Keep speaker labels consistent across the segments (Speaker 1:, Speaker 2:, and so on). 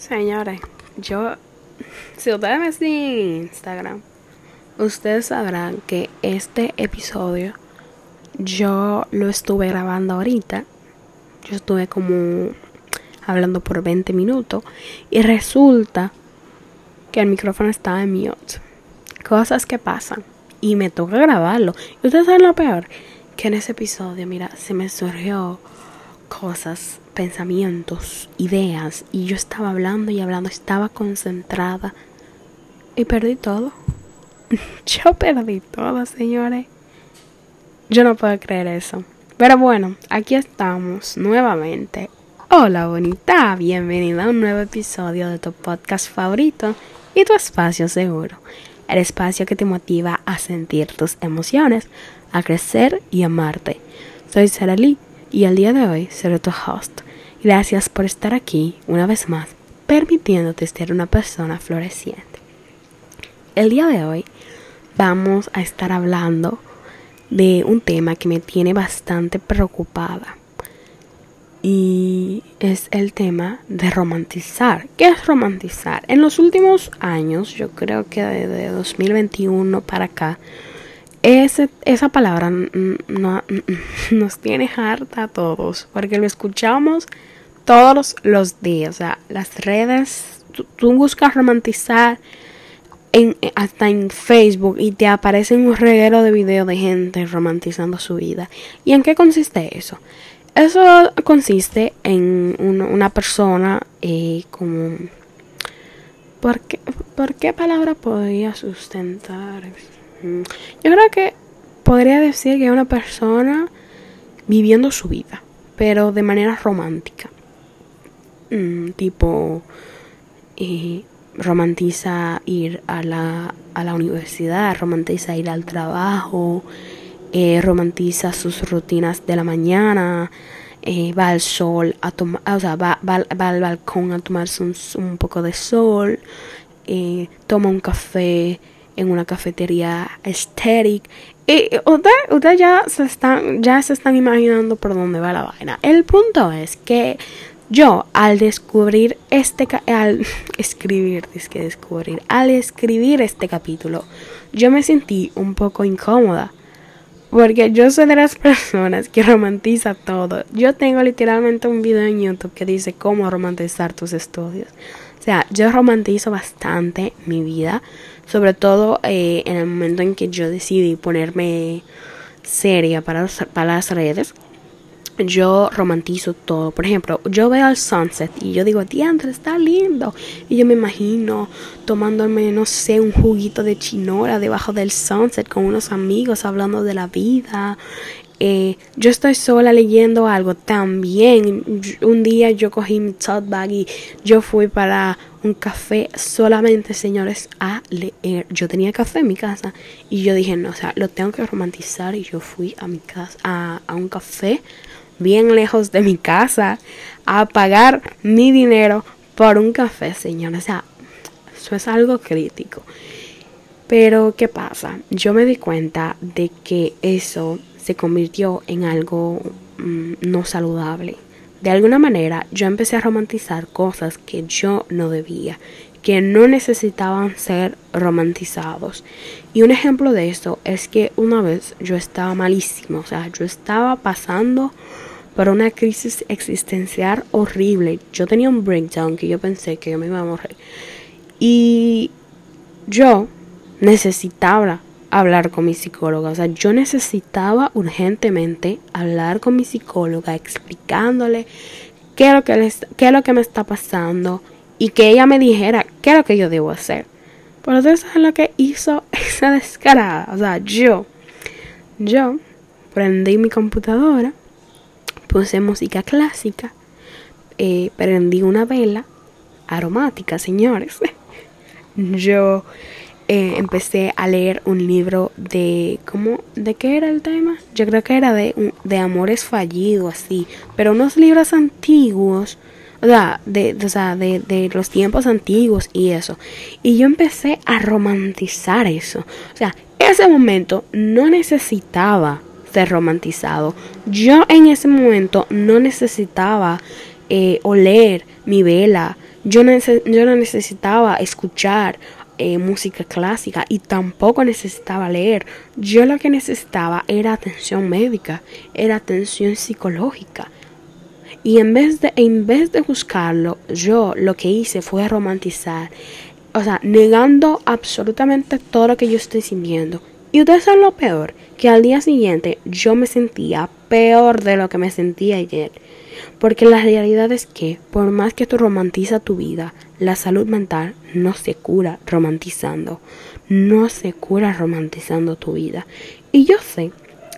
Speaker 1: Señores, yo, si ustedes me siguen en Instagram, ustedes sabrán que este episodio yo lo estuve grabando ahorita. Yo estuve como hablando por 20 minutos y resulta que el micrófono estaba en mute. Cosas que pasan y me toca grabarlo. Y ustedes saben lo peor, que en ese episodio, mira, se me surgió cosas, pensamientos, ideas y yo estaba hablando y hablando, estaba concentrada y perdí todo. yo perdí todo, señores. Yo no puedo creer eso. Pero bueno, aquí estamos nuevamente. Hola bonita, bienvenida a un nuevo episodio de tu podcast favorito y tu espacio seguro. El espacio que te motiva a sentir tus emociones, a crecer y amarte. Soy Sara Lee y el día de hoy seré tu host. Gracias por estar aquí una vez más, permitiéndote ser una persona floreciente. El día de hoy vamos a estar hablando de un tema que me tiene bastante preocupada. Y es el tema de romantizar. ¿Qué es romantizar? En los últimos años, yo creo que desde 2021 para acá, ese, esa palabra no, nos tiene harta a todos, porque lo escuchamos todos los días. O sea, las redes, tú, buscas romantizar en, hasta en Facebook y te aparece un reguero de videos de gente romantizando su vida. ¿Y en qué consiste eso? Eso consiste en una, persona eh, como... ¿por qué, ¿Por qué palabra podría sustentar? Yo creo que podría decir que es una persona viviendo su vida, pero de manera romántica. Mm, tipo, eh, romantiza ir a la, a la universidad, romantiza ir al trabajo, eh, romantiza sus rutinas de la mañana, eh, va al sol a tomar, o sea, va, va, al balcón a tomarse un, un poco de sol, toma un café en una cafetería estética. Y ustedes ya se están, ya se están imaginando por dónde va la vaina. El punto es que yo al descubrir este al escribir, es que descubrir, al escribir este capítulo, yo me sentí un poco incómoda. Porque yo soy de las personas que romantiza todo. Yo tengo literalmente un video en YouTube que dice cómo romantizar tus estudios. O sea, yo romantizo bastante mi vida, sobre todo eh, en el momento en que yo decidí ponerme seria para, para las redes. Yo romantizo todo. Por ejemplo, yo veo el sunset y yo digo, diantre, está lindo. Y yo me imagino tomándome, no sé, un juguito de chinora debajo del sunset con unos amigos hablando de la vida, eh, yo estoy sola leyendo algo también. Un día yo cogí mi tote bag y yo fui para un café solamente, señores, a leer. Yo tenía café en mi casa y yo dije, no, o sea, lo tengo que romantizar y yo fui a mi casa, a, a un café bien lejos de mi casa a pagar mi dinero por un café, señores. O sea, eso es algo crítico. Pero, ¿qué pasa? Yo me di cuenta de que eso se convirtió en algo mm, no saludable. De alguna manera yo empecé a romantizar cosas que yo no debía, que no necesitaban ser romantizados. Y un ejemplo de esto es que una vez yo estaba malísimo, o sea, yo estaba pasando por una crisis existencial horrible. Yo tenía un breakdown que yo pensé que yo me iba a morir. Y yo necesitaba hablar con mi psicóloga. O sea, yo necesitaba urgentemente hablar con mi psicóloga explicándole qué es lo que, qué es lo que me está pasando y que ella me dijera qué es lo que yo debo hacer. Por eso es lo que hizo esa descarada. O sea, yo, yo prendí mi computadora, puse música clásica, eh, prendí una vela aromática, señores. yo eh, empecé a leer un libro de ¿cómo? ¿de qué era el tema? Yo creo que era de, de amores fallidos así, pero unos libros antiguos, o sea, de, de, de, los tiempos antiguos y eso. Y yo empecé a romantizar eso. O sea, ese momento no necesitaba ser romantizado. Yo en ese momento no necesitaba eh, oler mi vela, Yo, yo no necesitaba escuchar eh, música clásica y tampoco necesitaba leer. Yo lo que necesitaba era atención médica, era atención psicológica. Y en vez de, en vez de buscarlo, yo lo que hice fue romantizar. O sea, negando absolutamente todo lo que yo estoy sintiendo. Y ustedes saben lo peor, que al día siguiente yo me sentía peor de lo que me sentía ayer. Porque la realidad es que, por más que tú romantizas tu vida, la salud mental no se cura romantizando. No se cura romantizando tu vida. Y yo sé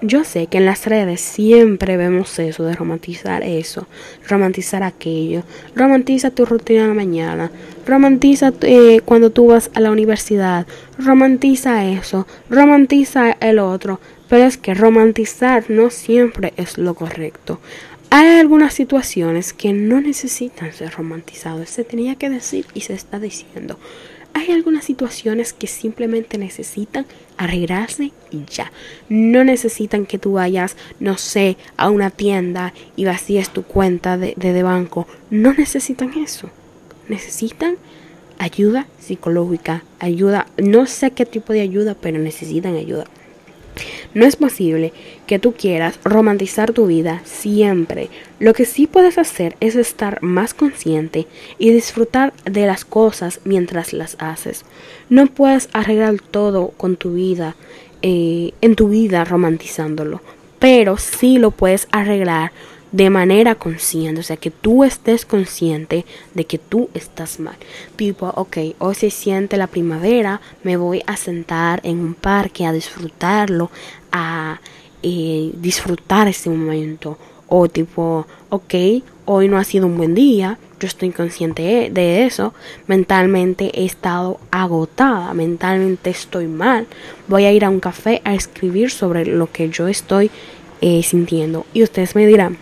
Speaker 1: yo sé que en las redes siempre vemos eso de romantizar eso, romantizar aquello, romantiza tu rutina de la mañana, romantiza eh, cuando tú vas a la universidad, romantiza eso, romantiza el otro, pero es que romantizar no siempre es lo correcto. Hay algunas situaciones que no necesitan ser romantizadas, se tenía que decir y se está diciendo. Hay algunas situaciones que simplemente necesitan arreglarse y ya. No necesitan que tú vayas, no sé, a una tienda y vacíes tu cuenta de, de, de banco. No necesitan eso. Necesitan ayuda psicológica, ayuda, no sé qué tipo de ayuda, pero necesitan ayuda. No es posible que tú quieras romantizar tu vida siempre. Lo que sí puedes hacer es estar más consciente y disfrutar de las cosas mientras las haces. No puedes arreglar todo con tu vida, eh, en tu vida romantizándolo, pero sí lo puedes arreglar de manera consciente, o sea, que tú estés consciente de que tú estás mal. Tipo, ok, hoy se siente la primavera, me voy a sentar en un parque a disfrutarlo, a eh, disfrutar ese momento. O tipo, ok, hoy no ha sido un buen día, yo estoy consciente de eso, mentalmente he estado agotada, mentalmente estoy mal, voy a ir a un café a escribir sobre lo que yo estoy eh, sintiendo. Y ustedes me dirán,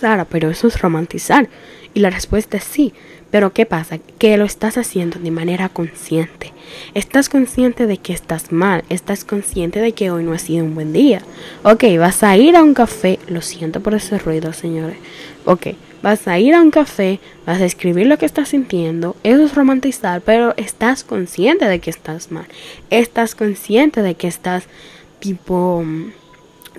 Speaker 1: Sara, pero eso es romantizar. Y la respuesta es sí. Pero ¿qué pasa? Que lo estás haciendo de manera consciente. Estás consciente de que estás mal. Estás consciente de que hoy no ha sido un buen día. Ok, vas a ir a un café. Lo siento por ese ruido, señores. Ok, vas a ir a un café. Vas a escribir lo que estás sintiendo. Eso es romantizar. Pero estás consciente de que estás mal. Estás consciente de que estás tipo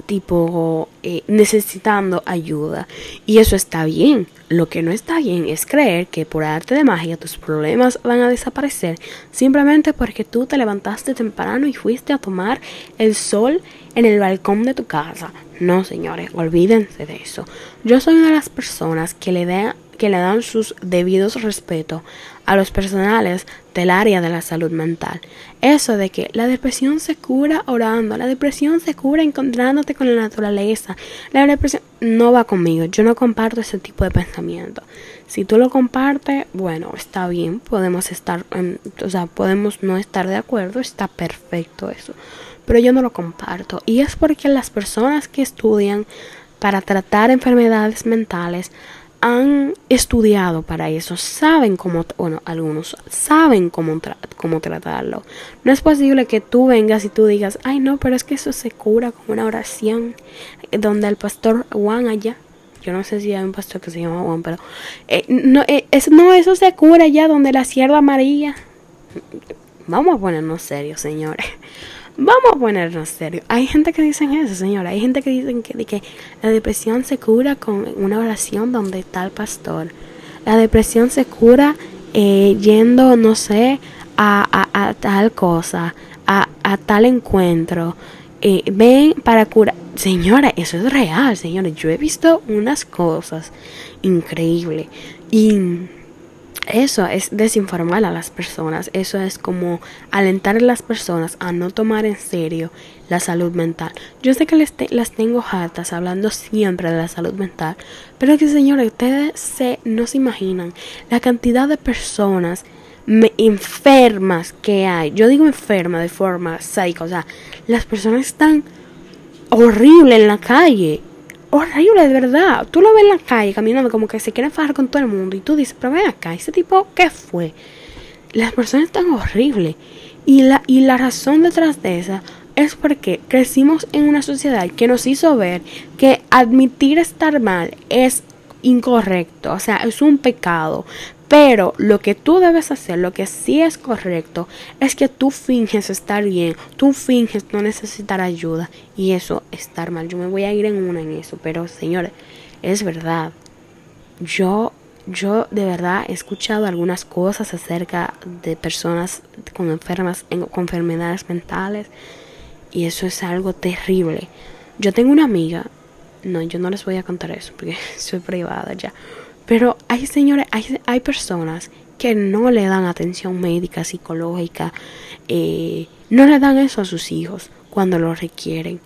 Speaker 1: tipo eh, necesitando ayuda. Y eso está bien. Lo que no está bien es creer que por arte de magia tus problemas van a desaparecer simplemente porque tú te levantaste temprano y fuiste a tomar el sol en el balcón de tu casa. No señores olvídense de eso. Yo soy una de las personas que le da que le dan sus debidos respetos a los personales del área de la salud mental. Eso de que la depresión se cura orando, la depresión se cura encontrándote con la naturaleza. La depresión no va conmigo, yo no comparto ese tipo de pensamiento. Si tú lo compartes, bueno, está bien, podemos estar, o sea, podemos no estar de acuerdo, está perfecto eso. Pero yo no lo comparto. Y es porque las personas que estudian para tratar enfermedades mentales han estudiado para eso, saben cómo, bueno, algunos saben cómo, cómo tratarlo. No es posible que tú vengas y tú digas, ay no, pero es que eso se cura con una oración donde el pastor Juan allá, yo no sé si hay un pastor que se llama Juan, pero eh, no, eh, es, no, eso se cura allá donde la sierva María. Vamos a ponernos serios, señores. Vamos a ponernos serio. Hay gente que dicen eso, señora. Hay gente que dicen que, que la depresión se cura con una oración donde está el pastor. La depresión se cura eh, yendo, no sé, a, a, tal cosa, a, a tal encuentro. Eh, ven para curar. Señora, eso es real, señores. Yo he visto unas cosas increíbles. Y eso es desinformar a las personas, eso es como alentar a las personas a no tomar en serio la salud mental. Yo sé que les las tengo hartas hablando siempre de la salud mental, pero que señores, ustedes se, no se imaginan la cantidad de personas enfermas que hay. Yo digo enferma de forma psico, o sea, las personas están horribles en la calle horrible, de verdad. Tú lo ves en la calle caminando como que se quiere fajar con todo el mundo y tú dices, pero ven acá, ese tipo, ¿qué fue? Las personas están horribles. Y la, y la razón detrás de esa es porque crecimos en una sociedad que nos hizo ver que admitir estar mal es incorrecto, o sea, es un pecado. Pero lo que tú debes hacer, lo que sí es correcto, es que tú finges estar bien, tú finges no necesitar ayuda y eso estar mal. Yo me voy a ir en una en eso, pero señores, es verdad. Yo yo de verdad he escuchado algunas cosas acerca de personas con enfermas con enfermedades mentales y eso es algo terrible. Yo tengo una amiga, no, yo no les voy a contar eso porque soy privada ya. Pero hay señores, hay, hay personas que no le dan atención médica, psicológica, eh, no le dan eso a sus hijos cuando lo requieren.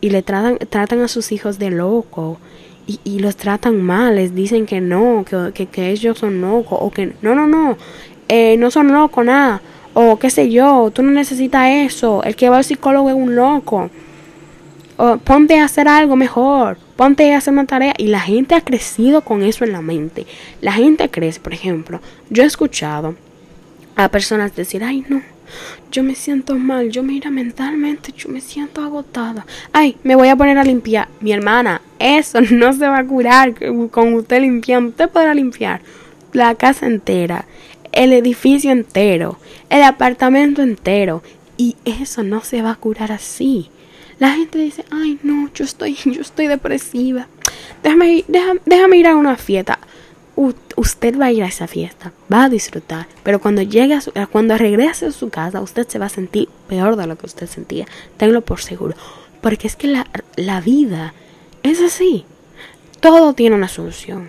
Speaker 1: Y le tratan, tratan a sus hijos de loco y, y los tratan mal, les dicen que no, que, que, ellos son locos, o que no, no, no, eh, no son locos, nada, o qué sé yo, tú no necesitas eso, el que va al psicólogo es un loco, ponte a hacer algo mejor, ponte a hacer una tarea y la gente ha crecido con eso en la mente. La gente crece, por ejemplo, yo he escuchado a personas decir, ay no, yo me siento mal, yo mira mentalmente, yo me siento agotada. Ay, me voy a poner a limpiar. Mi hermana, eso no se va a curar con usted limpiando. Usted podrá limpiar la casa entera, el edificio entero, el apartamento entero. Y eso no se va a curar así. La gente dice, ay no, yo estoy, yo estoy depresiva. Déjame, déjame, déjame ir a una fiesta. usted va a ir a esa fiesta, va a disfrutar, pero cuando llegue a su, cuando regrese a su casa, usted se va a sentir peor de lo que usted sentía. Tenlo por seguro. Porque es que la, la vida es así. Todo tiene una solución.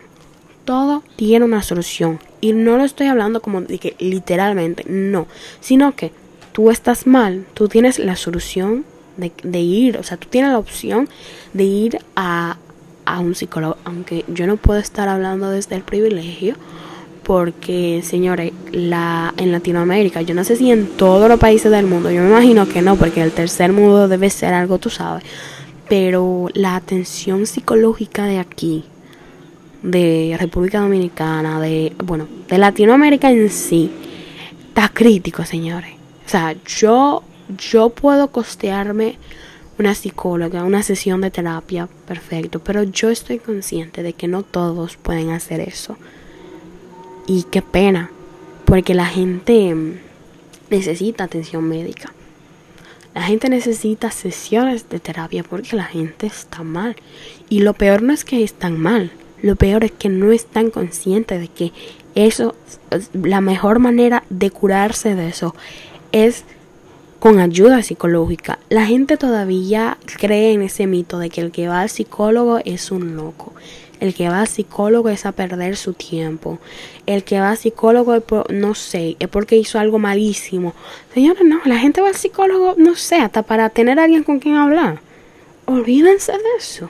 Speaker 1: Todo tiene una solución. Y no lo estoy hablando como de que literalmente, no. Sino que tú estás mal, tú tienes la solución de, ir, o sea, tú tienes la opción de ir a, a un psicólogo, aunque yo no puedo estar hablando desde el privilegio, porque señores, la, en Latinoamérica, yo no sé si en todos los países del mundo, yo me imagino que no, porque el tercer mundo debe ser algo, tú sabes, pero la atención psicológica de aquí, de República Dominicana, de, bueno, de Latinoamérica en sí, está crítico, señores. O sea, yo yo puedo costearme una psicóloga, una sesión de terapia, perfecto, pero yo estoy consciente de que no todos pueden hacer eso. Y qué pena, porque la gente necesita atención médica. La gente necesita sesiones de terapia porque la gente está mal. Y lo peor no es que están mal, lo peor es que no están conscientes de que eso, la mejor manera de curarse de eso es con ayuda psicológica. La gente todavía cree en ese mito de que el que va al psicólogo es un loco. El que va al psicólogo es a perder su tiempo. El que va al psicólogo, no sé, es porque hizo algo malísimo. Señores, no, la gente va al psicólogo, no sé, hasta para tener a alguien con quien hablar. Olvídense de eso.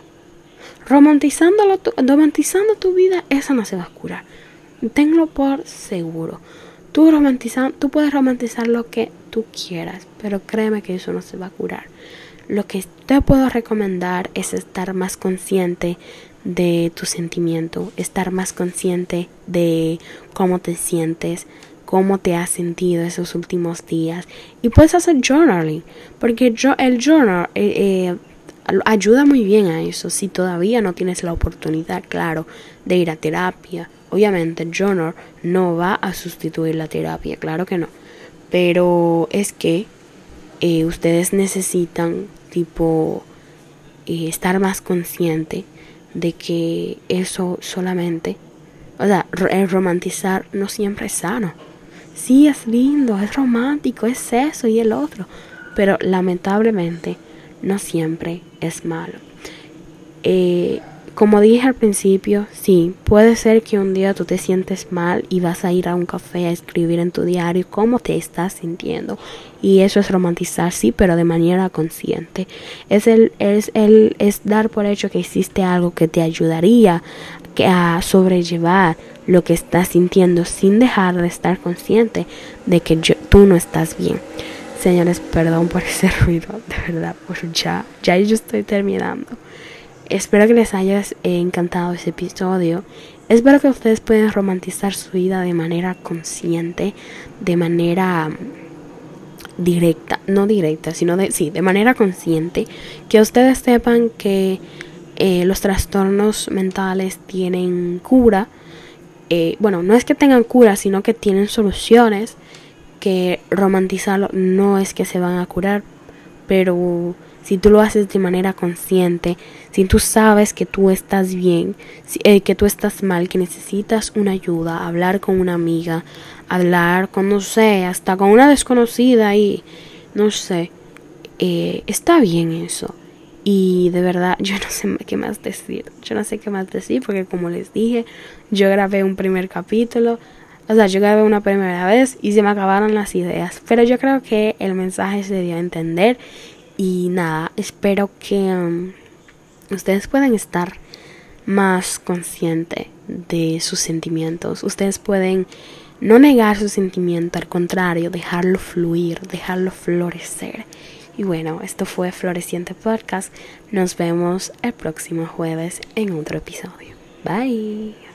Speaker 1: Romantizándolo, romantizando tu vida, eso no se va a curar. Tenlo por seguro. Tú, tú puedes romantizar lo que tú quieras, pero créeme que eso no se va a curar. Lo que te puedo recomendar es estar más consciente de tu sentimiento, estar más consciente de cómo te sientes, cómo te has sentido esos últimos días. Y puedes hacer journaling, porque yo, el journal eh, eh, ayuda muy bien a eso. Si todavía no tienes la oportunidad, claro, de ir a terapia Obviamente el journal no va a sustituir la terapia, claro que no. Pero es que eh, ustedes necesitan tipo eh, estar más consciente de que eso solamente, o sea, el romantizar no siempre es sano. Sí, es lindo, es romántico, es eso y el otro, pero lamentablemente no siempre es malo. Eh, como dije al principio, sí, puede ser que un día tú te sientes mal y vas a ir a un café a escribir en tu diario cómo te estás sintiendo. Y eso es romantizar, sí, pero de manera consciente. Es, el, es, el, es dar por hecho que existe algo que te ayudaría a sobrellevar lo que estás sintiendo sin dejar de estar consciente de que tú no estás bien. Señores, perdón por ese ruido, de verdad, pues ya, ya yo estoy terminando. Espero que les haya eh, encantado ese episodio. Espero que ustedes puedan romantizar su vida de manera consciente, de manera mm, directa, no directa, sino de, sí, de manera consciente, que ustedes sepan que eh, los trastornos mentales tienen cura. Eh, bueno, no es que tengan cura, sino que tienen soluciones. Que romantizarlo no es que se van a curar, pero si tú lo haces de manera consciente, si tú sabes que tú estás bien, eh, que tú estás mal, que necesitas una ayuda, hablar con una amiga, hablar con, no sé, hasta con una desconocida y, no sé, eh, está bien eso. Y de verdad, yo no sé qué más decir. Yo no sé qué más decir porque como les dije, yo grabé un primer capítulo. O sea, yo grabé una primera vez y se me acabaron las ideas. Pero yo creo que el mensaje se dio a entender y nada, espero que um, ustedes puedan estar más consciente de sus sentimientos. Ustedes pueden no negar su sentimiento, al contrario, dejarlo fluir, dejarlo florecer. Y bueno, esto fue Floreciente Podcast. Nos vemos el próximo jueves en otro episodio. Bye.